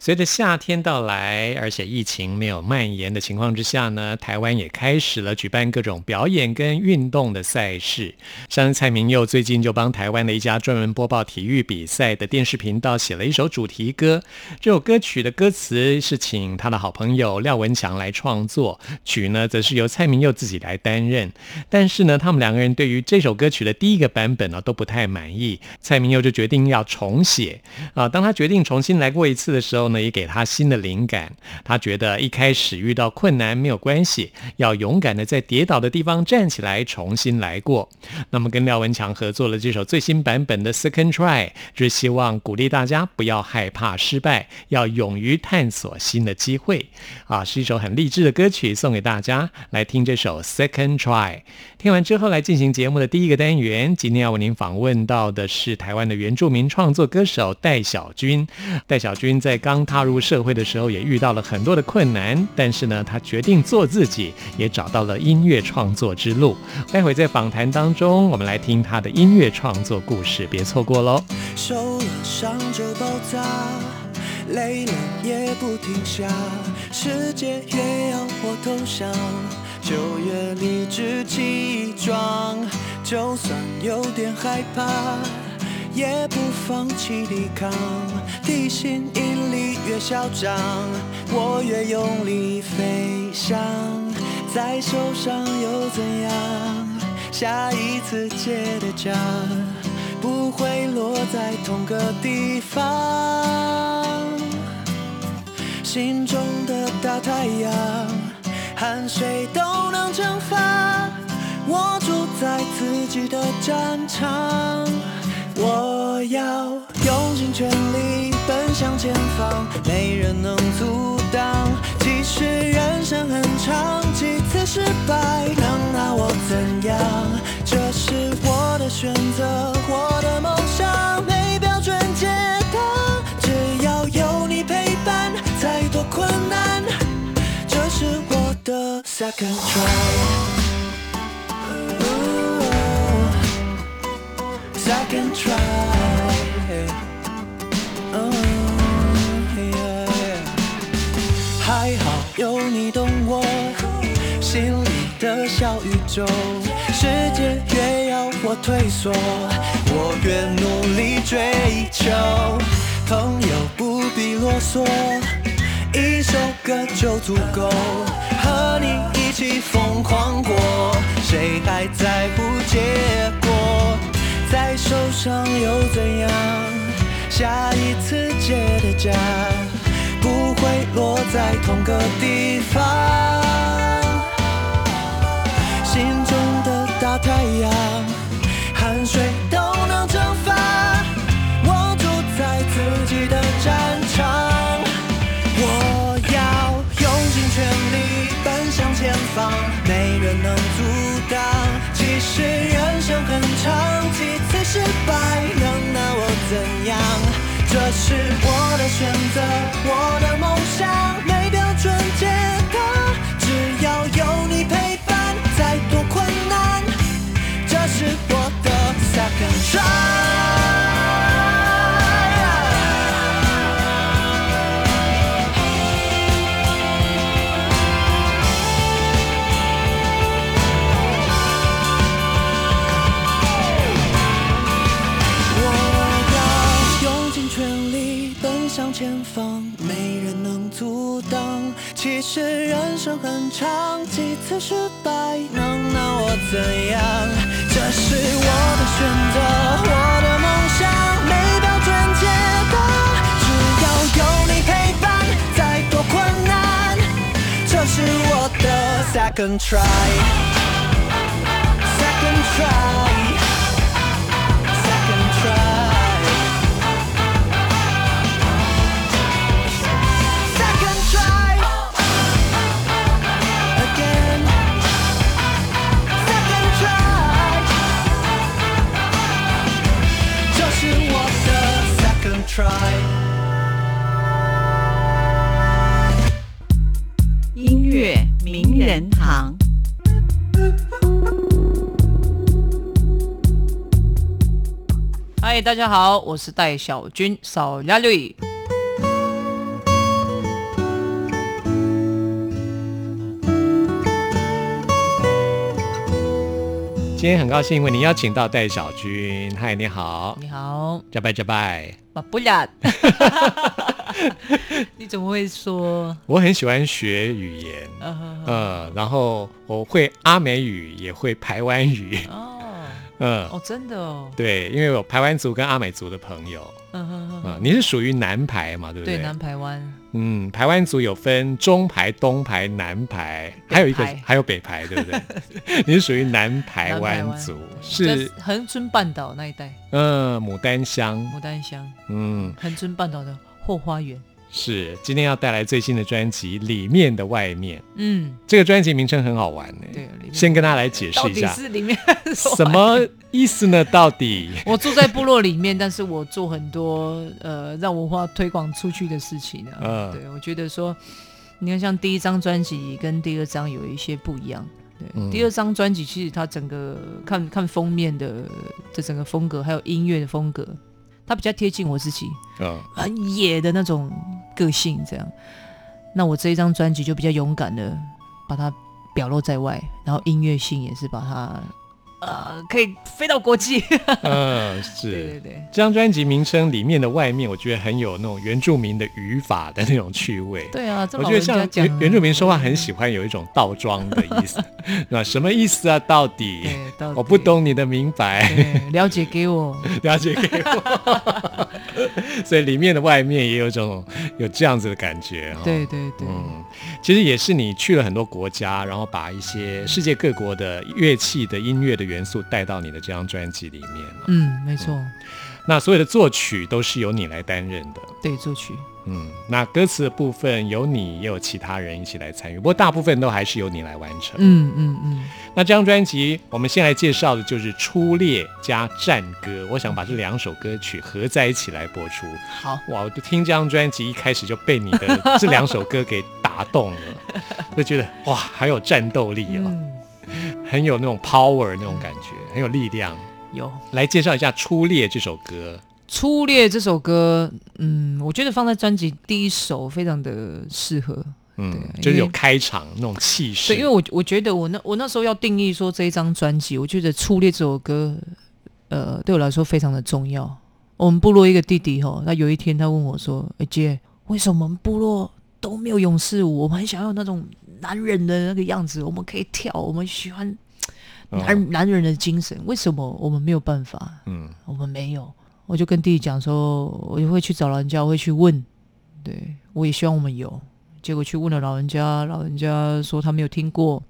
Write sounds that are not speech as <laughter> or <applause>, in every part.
随着夏天到来，而且疫情没有蔓延的情况之下呢，台湾也开始了举办各种表演跟运动的赛事。像蔡明佑最近就帮台湾的一家专门播报体育比赛的电视频道写了一首主题歌。这首歌曲的歌词是请他的好朋友廖文强来创作，曲呢则是由蔡明佑自己来担任。但是呢，他们两个人对于这首歌曲的第一个版本呢都不太满意，蔡明佑就决定要重写。啊，当他决定重新来过一次的时候。呢，也给他新的灵感。他觉得一开始遇到困难没有关系，要勇敢的在跌倒的地方站起来，重新来过。那么跟廖文强合作了这首最新版本的《Second Try》，就是希望鼓励大家不要害怕失败，要勇于探索新的机会。啊，是一首很励志的歌曲，送给大家来听这首《Second Try》。听完之后，来进行节目的第一个单元。今天要为您访问到的是台湾的原住民创作歌手戴小军。戴小军在刚踏入社会的时候，也遇到了很多的困难，但是呢，他决定做自己，也找到了音乐创作之路。待会在访谈当中，我们来听他的音乐创作故事，别错过喽。受了伤就爆炸，累了也不停下，世界越要我投降。就越理直气壮，就算有点害怕，也不放弃抵抗。地心引力越嚣张，我越用力飞翔。再受伤又怎样？下一次结的痂，不会落在同个地方。心中的大太阳。汗水都能蒸发，我住在自己的战场，我要用尽全力奔向前方，没人能阻挡。即使人生很长，几次失败能拿我怎样？这是我的选择，second try，second try，还好有你懂我心里的小宇宙，世界越要我退缩，我越努力追求，朋友不必啰嗦。一首歌就足够，和你一起疯狂过，谁还在乎结果？再受伤又怎样？下一次结的痂，不会落在同个地方。心中的大太阳，人能阻挡，其实人生很长，几次失败能拿我怎样？这是我的选择，我的梦想，没标准解答，只要有你陪伴，再多困难，这是我的 second try。很长，几次失败能拿我怎样？这是我的选择，我的梦想没标准解答，只要有你陪伴，再多困难，这是我的 second try，second try。人堂。嗨，大家好，我是戴小军，扫压力。今天很高兴为您邀请到戴小军，嗨，你好，你好，加拜加拜。啊，不然，<laughs> <laughs> 你怎么会说？我很喜欢学语言，呃，嗯，然后我会阿美语，也会台湾语，哦，<laughs> 嗯，哦，真的哦，对，因为有台湾族跟阿美族的朋友，嗯哼哼嗯，你是属于南排嘛，对不对，对？南排湾，嗯，台湾族有分中排、东排、南排，还有一个还有北排，对不对？<laughs> 你是属于南排南湾。湾族，是恒春半岛那一带，嗯牡丹乡，牡丹乡，嗯。恒春半岛的后花园。是。今天要带来最新的专辑《里面的外面》，嗯，这个专辑名称很好玩呢。对，先跟大家来解释一下是里面什？么意思呢？到底？<laughs> 我住在部落里面，但是我做很多呃让文化推广出去的事情呢、嗯对，我觉得说，你看像第一张专辑跟第二张有一些不一样。对，嗯第二张专辑其实它整个看看封面的这整个风格，还有音乐的风格，它比较贴近我自己，嗯很野的那种个性这样。那我这一张专辑就比较勇敢的把它表露在外，然后音乐性也是把它呃可以飞到国际。<laughs> 嗯，对对是。对。这张专辑名称里面的外面，我觉得很有那种原住民的语法的那种趣味。对啊，我觉得像原原住民说话很喜欢有一种倒装的意思，<laughs> 那什么意思啊？到底，到底我不，懂你的明白，了解给我，了解给我。<laughs> <laughs> 所以里面的外面也有种有这样子的感觉哈。对对对，嗯，其实也是你去了很多国家，然后把一些世界各国的乐器的音乐的元素带到你的这张专辑里面嘛。嗯，没错，那所有的作曲都是由你来担任的。对作曲，嗯，那歌词的部分有你，也有其他人一起来参与，不过大部分都还是由你来完成。嗯嗯嗯，那这张专辑，我们先来介绍的就是《初恋》加《战歌》，我想把这两首歌曲合在一起来播出。好，哇，我就听这张专辑一开始就被你的这两首歌给打动了，<laughs> 就觉得哇，很有战斗力哦，嗯，很有那种 power 那种感觉，很有力量。有来介绍一下《初恋》这首歌。《初恋》这首歌，嗯，我觉得放在专辑第一首非常的适合，嗯，就是有开场那种气势。对，因为我我觉得我那我那时候要定义说这一张专辑，我觉得《初恋》这首歌，呃，对我来说非常的重要。我们部落一个弟弟吼，他有一天他问我说：“哎、姐，为什么我们部落都没有勇士舞？我们很想要那种男人的那个样子，我们可以跳，我们喜欢嗯男、男人的精神，为什么我们没有办法？嗯我们没有。”我就跟弟弟讲说，我就会去找老人家，我会去问，对我也希望我们有。结果去问了老人家，老人家说他没有听过，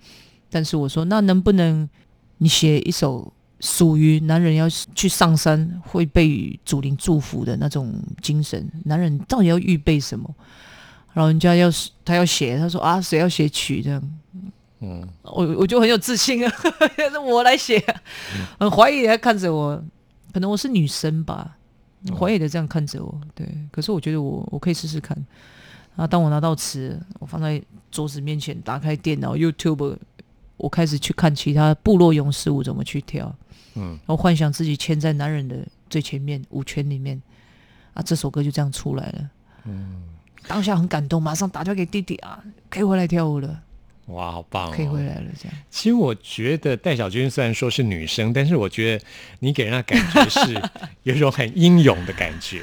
但是我说那能不能你写一首属于男人要去上山会被祖灵祝福的那种精神？男人到底要预备什么？老人家要是他要写，他说啊，谁要写曲这样？嗯我我就很有自信啊，那 <laughs> 我来写，<laughs> 很怀疑他看着我，可能我是女生吧，怀疑的这样看着我，对，可是我觉得我我可以试试看。啊当我拿到词，我放在桌子面前，打开电脑 YouTube，我开始去看其他部落勇士舞怎么去跳，嗯。然后幻想自己牵在男人的最前面舞圈里面，啊，这首歌就这样出来了。嗯，当下很感动，马上打电话给弟弟啊，可以回来跳舞了，哇，好棒、哦！可以回来了，这样。其实我觉得戴小军虽然说是女生，但是我觉得你给人家感觉是 <laughs> 有一种很英勇的感觉，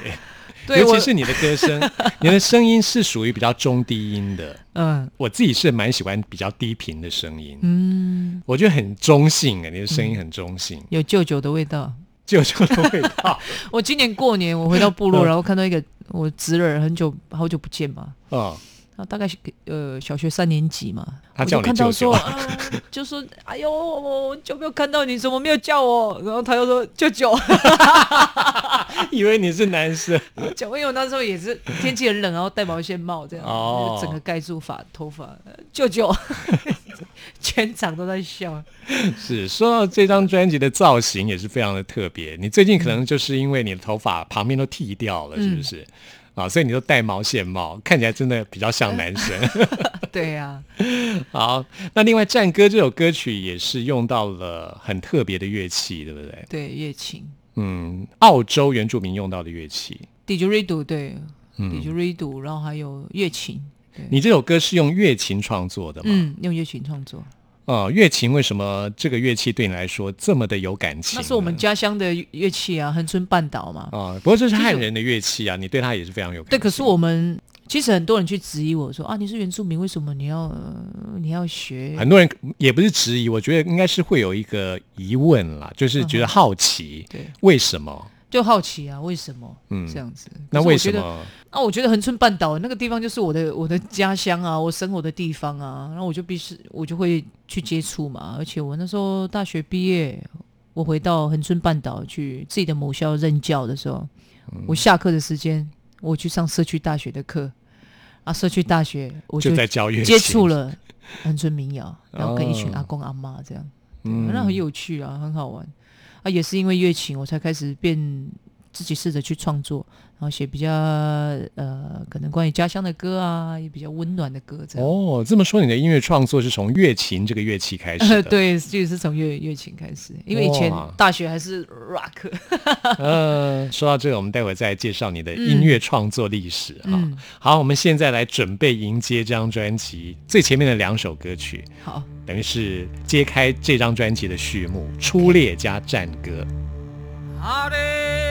对尤其是你的歌声，<laughs> 你的声音是属于比较中低音的。嗯我自己是蛮喜欢比较低频的声音，嗯，我觉得很中性啊，你的声音很中性，有舅舅的味道。舅舅的味道。<laughs> 我今年过年我回到部落，嗯然后看到一个我侄儿很久好久不见嘛，嗯他大概是呃小学三年级嘛，他叫你舅舅看到说，啊就说哎呦，我就没有看到你，怎么没有叫我？然后他又说舅舅，<laughs> 以为你是男生。讲因为我那时候也是天气很冷，然后戴毛线帽这样，哦整个盖住发头发，呃舅舅，<laughs> 全场都在笑。是说到这张专辑的造型也是非常的特别，你最近可能就是因为你的头发旁边都剃掉了，是不是？啊，所以你都戴毛线帽，看起来真的比较像男生。<laughs> 对呀、好，那另外《战歌》这首歌曲也是用到了很特别的乐器，对不对？对乐琴嗯，澳洲原住民用到的乐器。，didgeridoo 对嗯，，didgeridoo，然后还有乐琴，你这首歌是用乐琴创作的吗？嗯，用乐琴创作。哦，乐琴为什么这个乐器对你来说这么的有感情呢？那是我们家乡的乐器啊，恒春半岛嘛。啊、不过这是汉人的乐器啊，你对它也是非常有感对，可是我们其实很多人去质疑我说啊，你是原住民，为什么你要、呃你要学？很多人也不是质疑，我觉得应该是会有一个疑问啦，就是觉得好奇，对，为什么？就好奇啊，为什么？嗯这样子。那我觉得？为什么？啊，我觉得恒春半岛那个地方就是我的我的家乡啊，我生活的地方啊，然后我就必须我就会去接触嘛。而且我那时候大学毕业，我回到恒春半岛去自己的母校任教的时候，嗯我下课的时间我去上社区大学的课啊，社区大学我就就在接触，了恒春民谣，然后跟一群哦阿公阿妈这样，对嗯那很有趣啊，很好玩啊，也是因为乐琴我才开始变自己试着去创作，然后写比较呃可能关于家乡的歌啊，也比较温暖的歌这样。哦，这么说，你的音乐创作是从乐琴这个乐器开始的？<laughs> 对，就是从乐乐琴开始，因为以前大学还是 rock，呃，说到这个，我们待会再介绍你的音乐创作历史啊、嗯好，我们现在来准备迎接这张专辑最前面的两首歌曲，好，等于是揭开这张专辑的序幕，《初恋加战歌》。あれ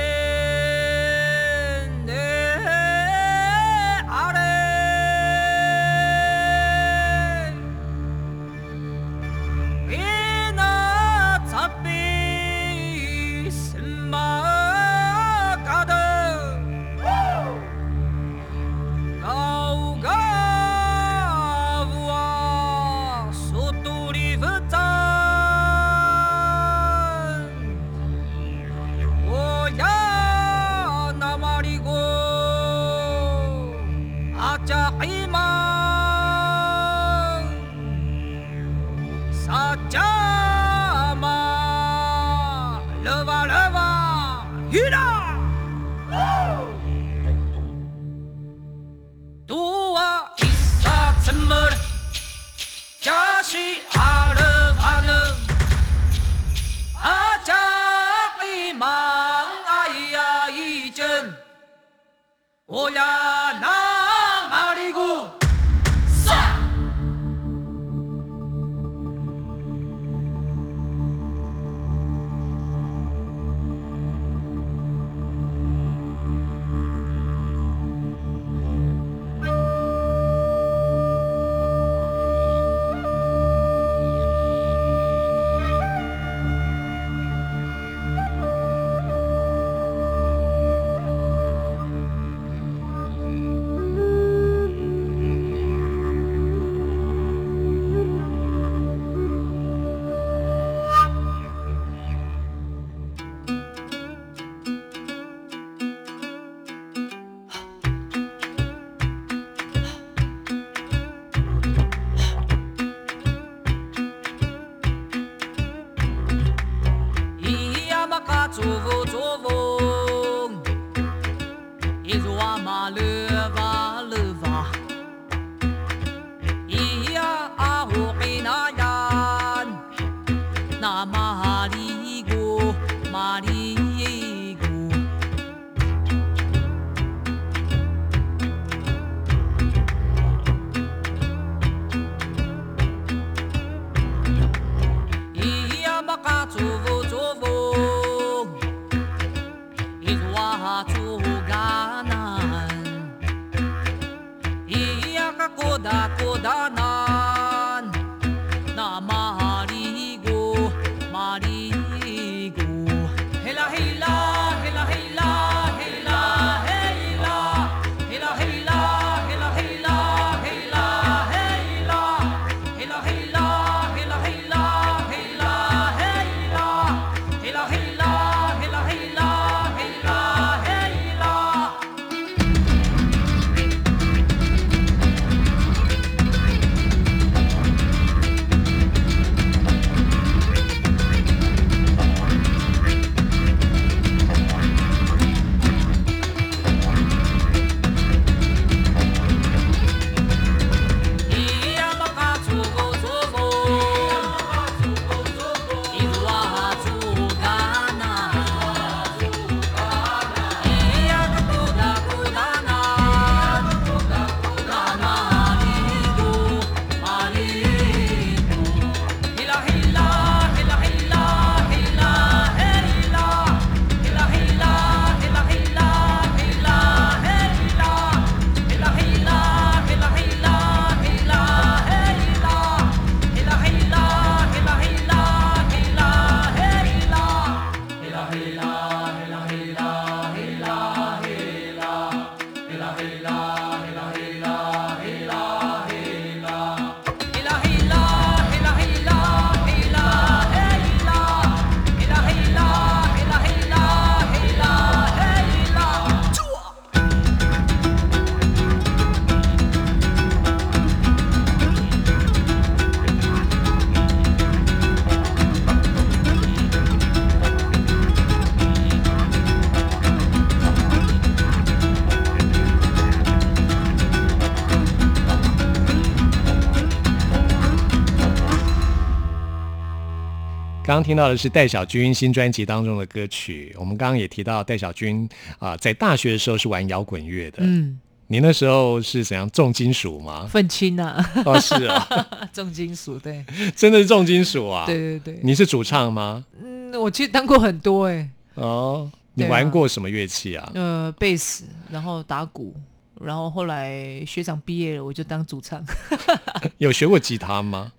刚刚听到的是戴小军新专辑当中的歌曲。我们刚刚也提到戴小军啊、在大学的时候是玩摇滚乐的。嗯，你那时候是怎样重金属吗？愤青啊，哦，是啊，<laughs> 重金属，对，真的是重金属啊。对对对。你是主唱吗？嗯，我其实当过很多哎、哦，你玩过什么乐器啊？呃，贝斯，然后打鼓，然后后来学长毕业了，我就当主唱。<laughs> 有学过吉他吗？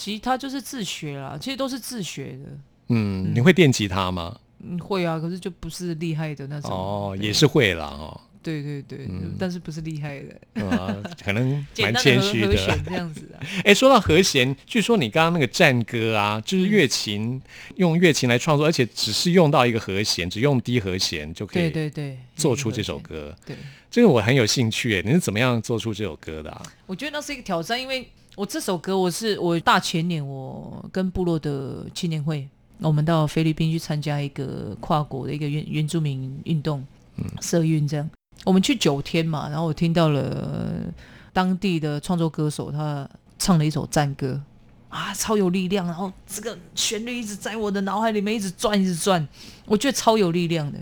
吉他就是自学啦，其实都是自学的。嗯，你会电吉他吗？嗯，会啊，可是就不是厉害的那种。哦，也是会啦哦。对对对，但是不是厉害的，可能 <laughs> 蛮谦虚的。这样子啊。<laughs> 哎，说到和弦，据说你刚刚那个战歌啊，就是乐琴用乐琴来创作，而且只是用到一个和弦，只用低和弦就可以对对对，做出这首。歌。对，这个我很有兴趣，哎，你是怎么样做出这首歌的啊？我觉得那是一个挑战，因为我这首歌我是我大前年我跟部落的青年会，我们到菲律宾去参加一个跨国的一个原原住民运动，嗯社运这样。我们去九天嘛，然后我听到了呃当地的创作歌手他唱了一首战歌啊，超有力量，然后这个旋律一直在我的脑海里面一直转，一直转，我觉得超有力量的。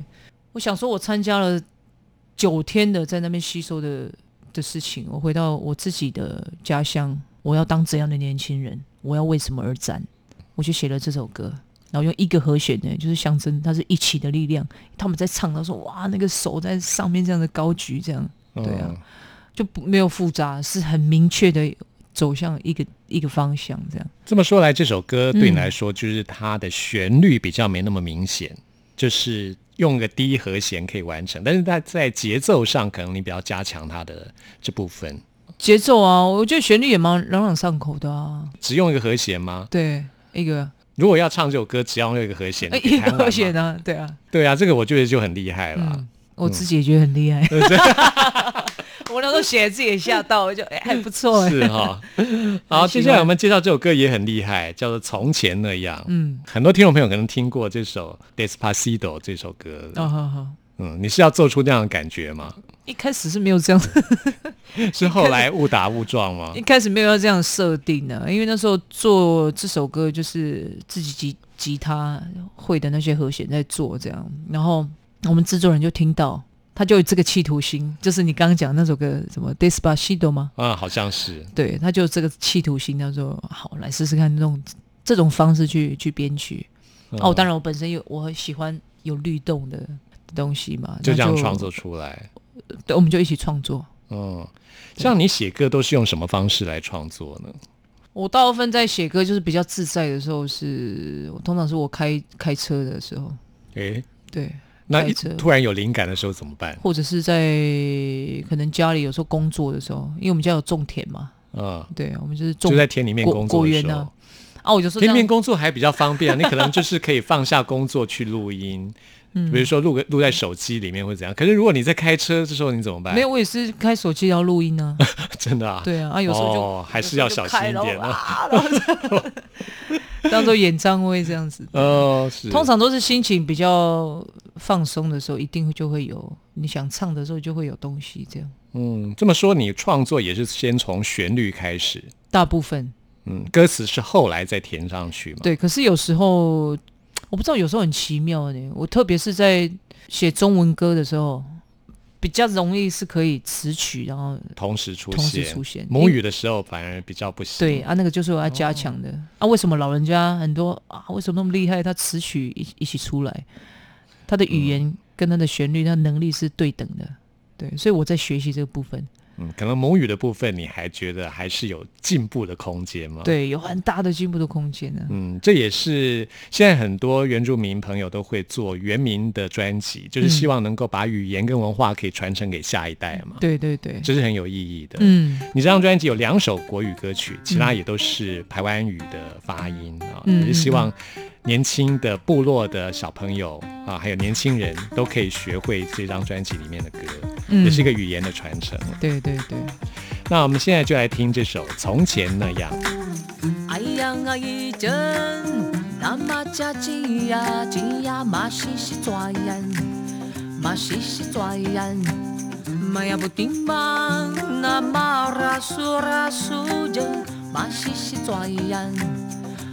我想说，我参加了九天的在那边吸收的的事情，我回到我自己的家乡，我要当怎样的年轻人？我要为什么而战？我就写了这首歌，然后用一个和弦呢，就是象征它是一起的力量。他们在唱的时候，哇，那个手在上面这样的高举，这样对啊嗯，就不没有复杂，是很明确的走向一个一个方向，这样。这么说来，这首歌对你嗯来说，就是它的旋律比较没那么明显，就是用个低和弦可以完成，但是它在节奏上，可能你比较加强它的这部分。节奏啊，我觉得旋律也蛮朗朗上口的啊。只用一个和弦吗？对，一个如果要唱这首歌，只要用一个和弦，一个和弦啊，对啊，对啊，这个我觉得就很厉害了。嗯，我自己也觉得很厉害。<laughs> 我那时候写自己也吓到，我就哎、还不错哎、是哈，<laughs> 好，接下来我们介绍这首歌也很厉害，叫做《从前那样》。嗯，很多听众朋友可能听过这首《Despacito》这首歌，哦好好，嗯，你是要做出那样的感觉吗？一开始是没有这样，<laughs> 是后来误打误撞吗 <laughs> 一？开始没有要这样设定的，因为那时候做这首歌就是自己吉吉他会的那些和弦在做这样，然后我们制作人就听到，他就有这个企图心，就是你刚刚讲那首歌什么 Despacito 吗？啊，好像是，对，他就这个企图心，他说好来试试看这种这种方式去去编曲。嗯哦，当然我本身有我很喜欢有律动的东西嘛，就那这样创作，出来。对，我们就一起创作。嗯，像你写歌都是用什么方式来创作呢？我大部分在写歌就是比较自在的时候是，我通常是我开开车的时候，诶，对，那突然有灵感的时候怎么办？或者是在可能家里有时候工作的时候，因为我们家有种田嘛，嗯，对，我们就是种就在田里面工作的时候啊，我就说田里面，工作还比较方便啊，你可能就是可以放下工作去录音，嗯比如说录个录在手机里面或者怎样。可是如果你在开车，这时候你怎么办？没有，我也是开手机要录音呢、<laughs> 真的啊？对啊，啊，有时候就、哦还是要小心一点啊。<laughs> 当做演唱会这样子。哦，是。通常都是心情比较放松的时候，一定就会有你想唱的时候就会有东西这样。嗯，这么说你创作也是先从旋律开始，大部分嗯，歌词是后来再填上去嘛？对，可是有时候我不知道，有时候很奇妙呢。我特别是在写中文歌的时候，比较容易是可以词曲，然后同时出同时，出现母语的时候反而比较不行。对啊，那个就是我要加强的、啊。为什么老人家很多啊？为什么那么厉害？他词曲一一起出来，他的语言跟他的旋律，他能力是对等的。对，所以我在学习这个部分，嗯，可能母语的部分你还觉得还是有进步的空间吗？。对，有很大的进步的空间呢、嗯，这也是现在很多原住民朋友都会做原民的专辑，就是希望能够把语言跟文化可以传承给下一代嘛。对对对，这是很有意义的。嗯你这张专辑有两首国语歌曲，其他也都是台湾语的发音啊，嗯也是希望年轻的部落的小朋友啊还有年轻人都可以学会这张专辑里面的歌也是一个语言的传承。对对对。那我们现在就来听这首从前那样。哎呀一阵那马呀鸡呀马西西呀马西西呀呀不那马西西呀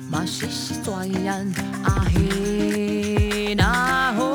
嘛是是怎样？啊嘿那吼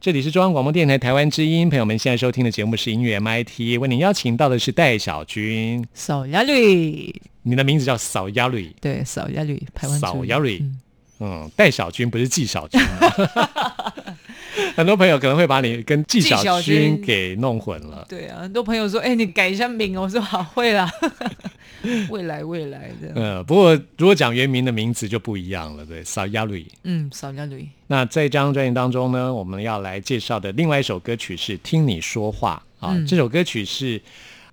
这里是中央广播电台台湾之音，朋友们现在收听的节目是音乐 MIT，为您邀请到的是戴小军，扫鸭绿，你的名字叫扫鸭绿，对，扫鸭绿，台湾扫鸭绿嗯。嗯，戴小军不是纪晓君。啊，<laughs> 很多朋友可能会把你跟纪晓纪晓君。君给弄混了。对啊，很多朋友说，哎、你改一下名哦，我说好，会啦，<laughs> 未来未来的，呃，不过如果讲原名的名字就不一样了，对，扫鸭绿。嗯，扫鸭绿，那在这张专辑当中呢，我们要来介绍的另外一首歌曲是《听你说话》啊，嗯这首歌曲是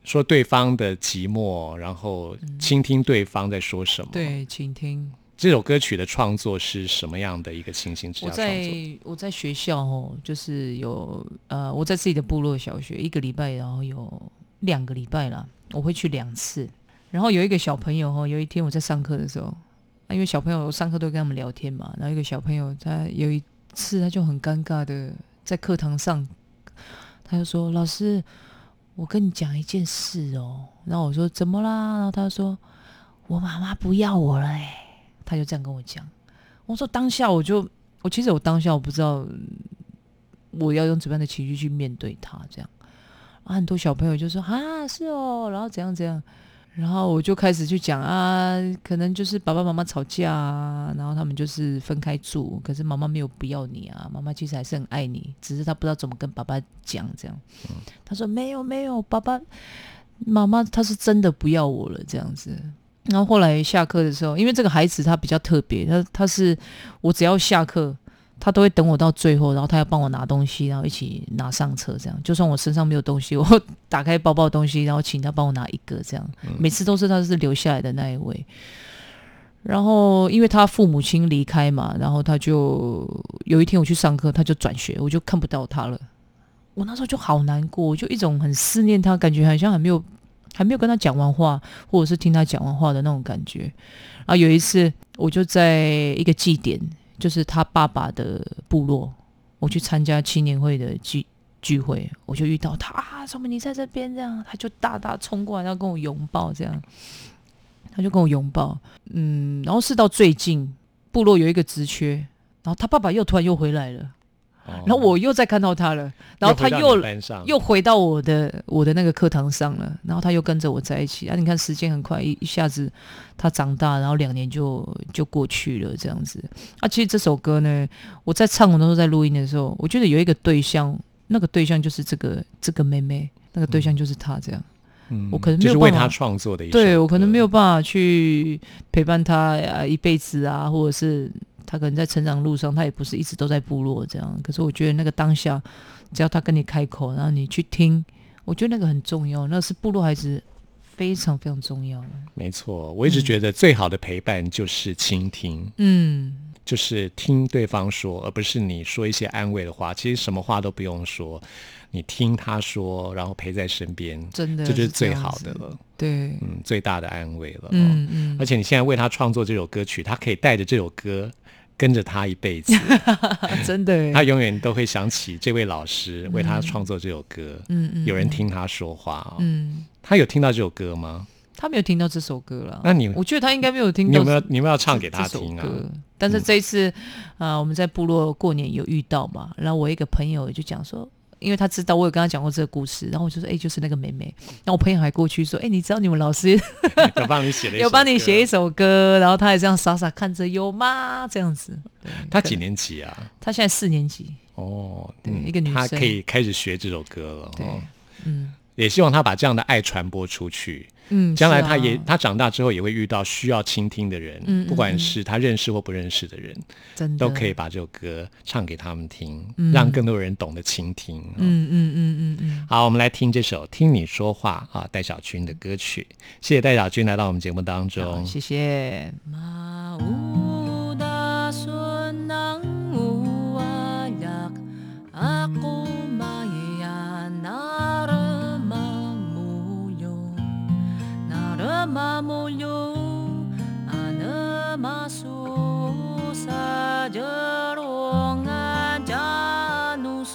说对方的寂寞，然后倾听对方在说什么。，对，倾听。这首歌曲的创作是什么样的一个情形之下？在我在学校哦，就是有呃，我在自己的部落小学一个礼拜，然后有两个礼拜啦，我会去两次。然后有一个小朋友哦，有一天我在上课的时候，啊因为小朋友上课都跟他们聊天嘛，然后一个小朋友他有一次他就很尴尬的在课堂上，他就说：“老师，我跟你讲一件事哦。”然后我说：“怎么啦？”然后他说：“我妈妈不要我了。”哎，他就这样跟我讲。我说当下我就我其实我当下我不知道我要用怎么样的情绪去面对他这样啊，很多小朋友就说啊是哦，然后怎样怎样，然后我就开始去讲啊，可能就是爸爸妈妈吵架啊，然后他们就是分开住，可是妈妈没有不要你啊，妈妈其实还是很爱你，只是她不知道怎么跟爸爸讲这样。他说没有没有，爸爸妈妈他是真的不要我了这样子。然后后来下课的时候，因为这个孩子他比较特别，他他是我只要下课，他都会等我到最后，然后他要帮我拿东西，然后一起拿上车，这样。就算我身上没有东西，我打开包包的东西，然后请他帮我拿一个，这样。每次都是他是留下来的那一位。然后因为他父母亲离开嘛，然后他就有一天我去上课，他就转学，我就看不到他了。我那时候就好难过，我就一种很思念他，感觉好像还没有还没有跟他讲完话，或者是听他讲完话的那种感觉。然后有一次，我就在一个祭典，就是他爸爸的部落，我去参加青年会的聚聚会，我就遇到他啊，什么你在这边这样，他就大大冲过来要跟我拥抱这样，他就跟我拥抱，嗯，然后是到最近部落有一个职缺，然后他爸爸又突然又回来了，然后我又再看到他了，然后他又又回到我的我的那个课堂上了，然后他又跟着我在一起啊！你看时间很快，一一下子他长大，然后两年就就过去了这样子啊。其实这首歌呢，我在唱，我那时候在录音的时候，我觉得有一个对象，那个对象就是这个这个妹妹，那个对象就是她这样。嗯我可能没就是为他有办法创作的一首对我可能没有办法去陪伴他啊一辈子啊，或者是他可能在成长路上，他也不是一直都在部落这样。可是我觉得那个当下，只要他跟你开口，然后你去听，我觉得那个很重要，那是部落孩子非常非常重要的。没错，我一直觉得最好的陪伴就是倾听，嗯，就是听对方说，而不是你说一些安慰的话。其实什么话都不用说，你听他说，然后陪在身边，真的这就是最好的了，对，嗯，最大的安慰了。哦嗯嗯，而且你现在为他创作这首歌曲，他可以带着这首歌跟着他一辈子，<laughs> 真的，他永远都会想起这位老师为他创作这首歌。嗯嗯，有人听他说话哦，嗯，他有听到这首歌吗？他没有听到这首歌了。那你我觉得他应该没有听到。你有没有你有没有要唱给他听啊？但是这一次，啊、我们在部落过年有遇到嘛，然后我一个朋友就讲说，因为他知道我有跟他讲过这个故事，然后我就说，哎、就是那个妹妹。然后我朋友还过去说，哎、你知道你们老师 <laughs> 有帮你写了一首歌，有帮你写一首歌，然后他也这样傻傻看着，有吗？这样子。对他几？年级啊？他现在四年级。哦，对嗯一个女生她可以开始学这首歌了。对哦，嗯也希望他把这样的爱传播出去。嗯，将来他也、他长大之后也会遇到需要倾听的人，嗯嗯不管是他认识或不认识的人，真的都可以。把这首歌唱给他们听，嗯让更多人懂得倾听。嗯嗯嗯嗯嗯，好，我们来听这首《听你说话》啊，戴小军的歌曲。谢谢戴小军来到我们节目当，中。谢谢。Mauda sunang uwayak ama molhou, anama so sajarongan janu.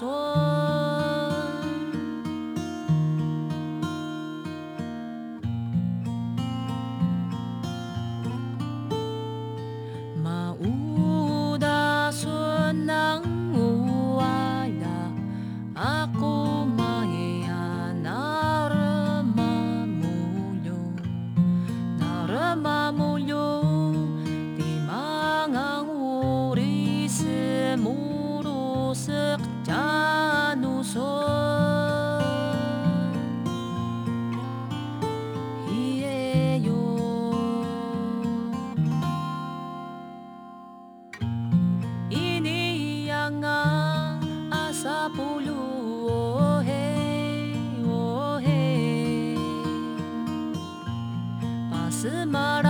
つまら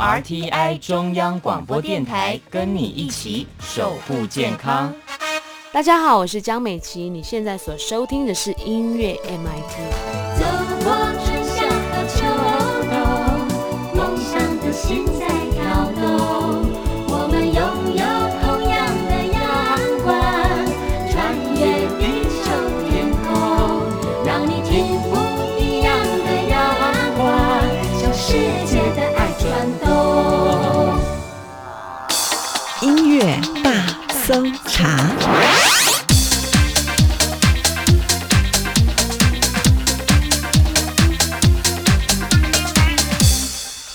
RTI 中央广播电台跟你一起守护健康。大家好，我是江美琪，你现在所收听的是音乐 MIT。搜查。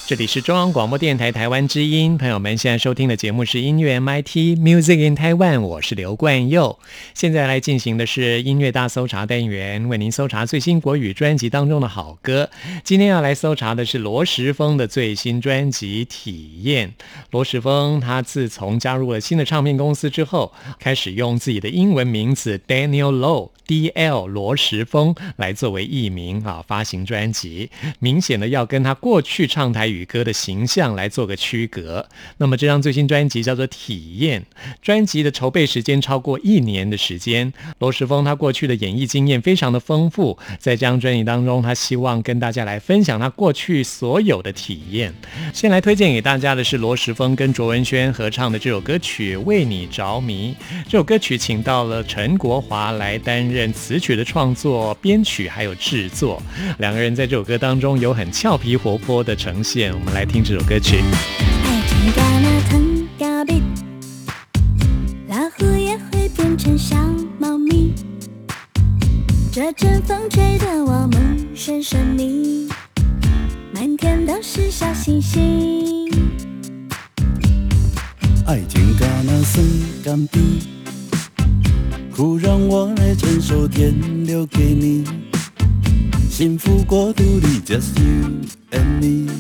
这里是中央广播电台台湾之音，朋友们现在收听的节目是音乐 MIT Music in Taiwan，我是刘冠佑。现在来进行的是音乐大搜查单元，为您搜查最新国语专辑当中的好歌。今天要来搜查的是罗时峰的最新专辑《体验》。罗时峰他自从加入了新的唱片公司之后，开始用自己的英文名字 Daniel Low。D.L. 罗时峰来作为艺名啊发行专辑，明显的要跟他过去唱台语歌的形象来做个区隔。那么这张最新专辑叫做《体验》，专辑的筹备时间超过一年的时间。罗时丰他过去的演艺经验非常的丰富，在这张专辑当中，他希望跟大家来分享他过去所有的体验。先来推荐给大家的是罗时丰跟卓文萱合唱的这首歌曲《为你着迷》。这首歌曲请到了陈国华来担。任词曲的创作、编曲还有制作，两个人在这首歌当中有很俏皮活泼的呈现。我们来听这首歌曲。爱情嘎那疼嘎比，老虎也会变成小猫咪。这阵风吹得我目眩神迷，满天都是小星星。爱情嘎那酸甘比。苦让我来承受，天留给你。幸福国度里，just you and me，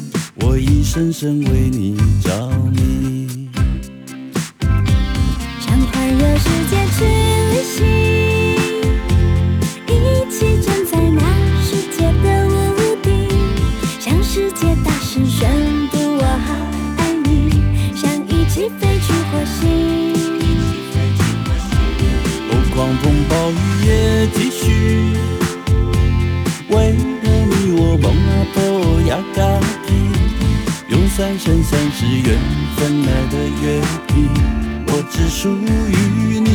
我已深深为你着迷。三生三世缘分来的约定，我只属于你。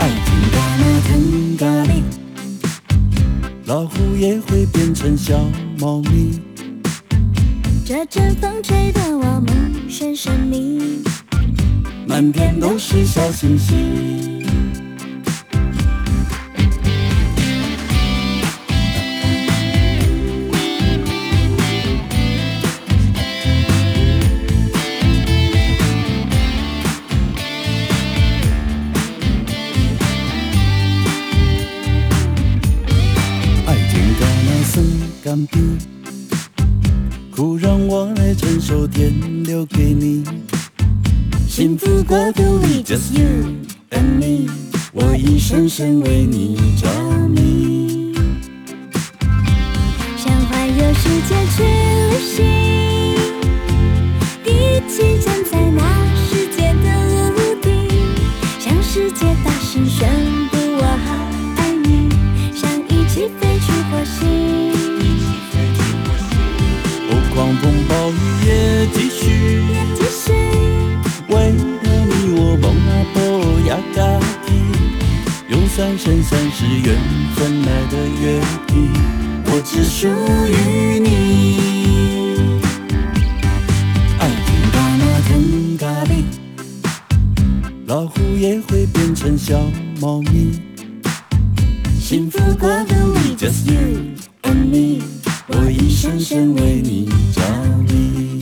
爱情嘎那腾咖喱，老虎也会变成小猫咪。这阵风吹得我梦眩神迷，满天都是小星星。着迷。想环游世界去旅行，一起站在那世界的屋顶，向世界大声宣布我好爱你，想一起飞去火星。哦，狂风暴雨也继续，继续为了你我梦啊波呀嘎叽，用三生三世缘分来的约定，我只属于你。爱情嘎那腾嘎哩，老虎也会变成小猫咪。幸福国度里 just you and me，我一生生为你着迷。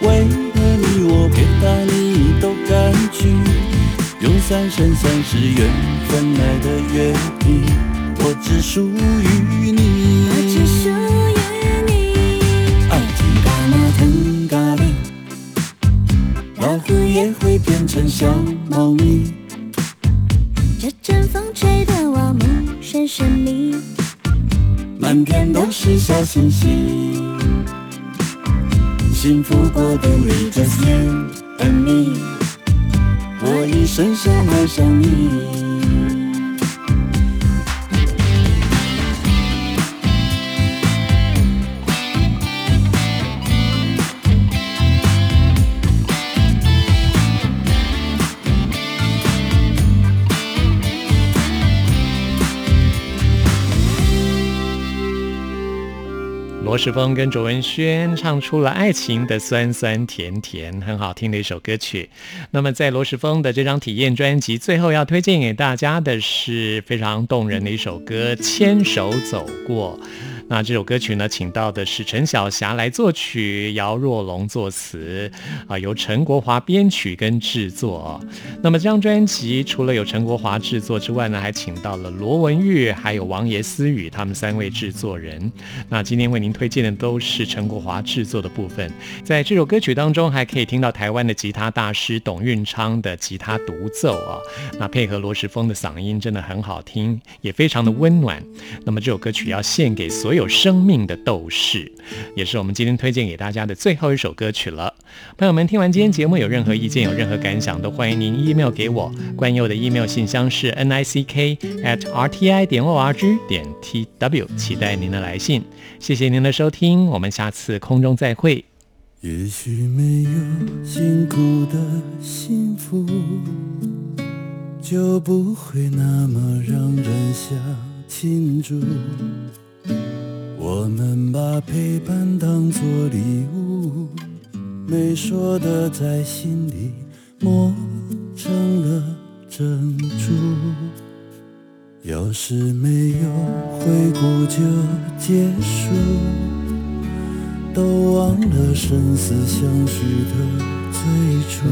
为了你我别大你都敢去，用三生三世缘分来的约定，我只属于你。我只属于你。爱情嘎那腾嘎哩，老虎也会变成小猫咪。这阵风吹得我目眩神迷，满天都是小星星。幸福国度里 just you and me，我已深深爱上你。罗时峰跟卓文萱唱出了爱情的酸酸甜甜，很好听的一首歌曲。那么在罗时峰的这张体验专辑，最后要推荐给大家的是非常动人的一首歌《牵手走过》。那这首歌曲呢，请到的是陈小霞来作曲，姚若龙作词，啊，由陈国华编曲跟制作。那么这张专辑除了有陈国华制作之外呢，还请到了罗文玉还有王爷思雨他们三位制作人。那今天为您推荐的都是陈国华制作的部分，在这首歌曲当中还可以听到台湾的吉他大师董运昌的吉他独奏啊，那配合罗时丰的嗓音真的很好听，也非常的温暖。那么这首歌曲要献给所有生命的斗士，也是我们今天推荐给大家的最后一首歌曲了。朋友们，听完今天节目有任何意见、有任何感想，都欢迎您 email 给我。关佑的 email 信箱是 n i c k at r t i 点 o r g 点 t w，期待您的来信。谢谢您的收听，我们下次空中再会。也许没有辛苦的幸福，就不会那么让人想庆祝。我们把陪伴当作礼物，没说的在心里磨成了珍珠。要是没有回顾就结束。都忘了生死相许的最初，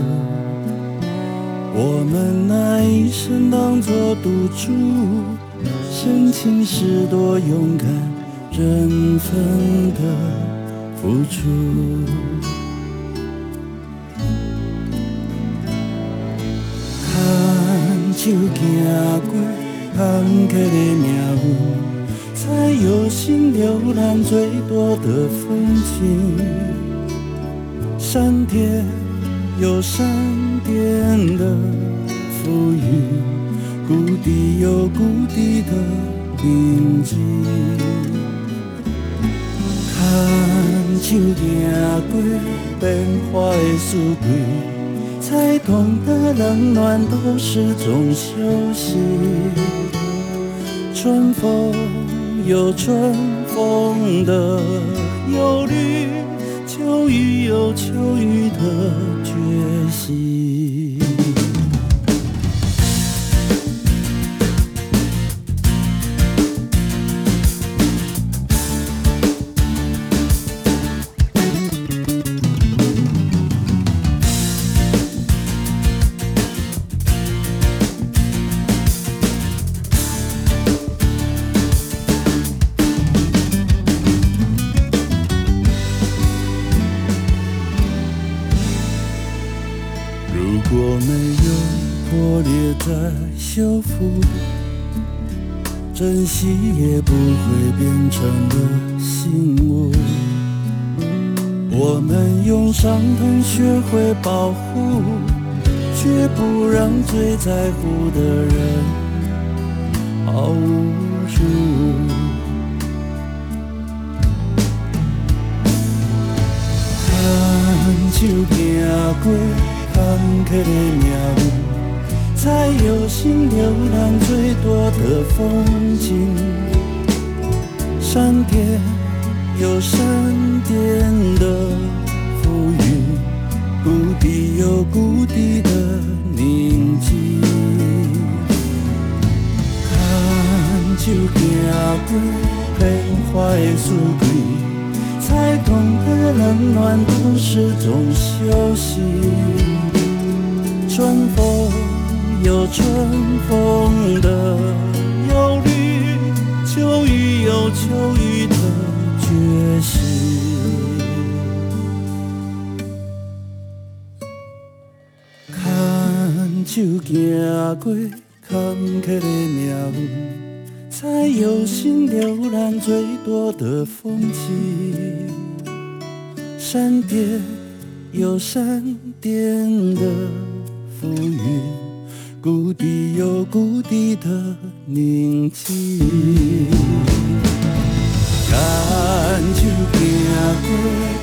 我们拿一生当作赌注，深情是多勇敢人分的付出。牵手行过坎坷的命运。才有心浏览最多的风景。山巅有山巅的浮云，谷底有谷底的宁静。看秋行过变化的四季，才懂得冷暖都是种修行。春风有春风的忧虑，秋雨有秋雨的决心。珍惜也不会变成了信物。我们用伤痛学会保护，却不让最在乎的人毫无助。看秋行过坎坷的命运，才有心浏览最多的风景。山巅有山巅的浮云，谷底有谷底的宁静。看秋行过变化的四季。才懂得冷暖都是种修行。春风有春风的忧虑，秋雨有秋雨的决心。看秋行过坎坷的命运。才有心浏览最多的风景。山巅有山巅的浮云，故地有故地的宁静，感受片刻。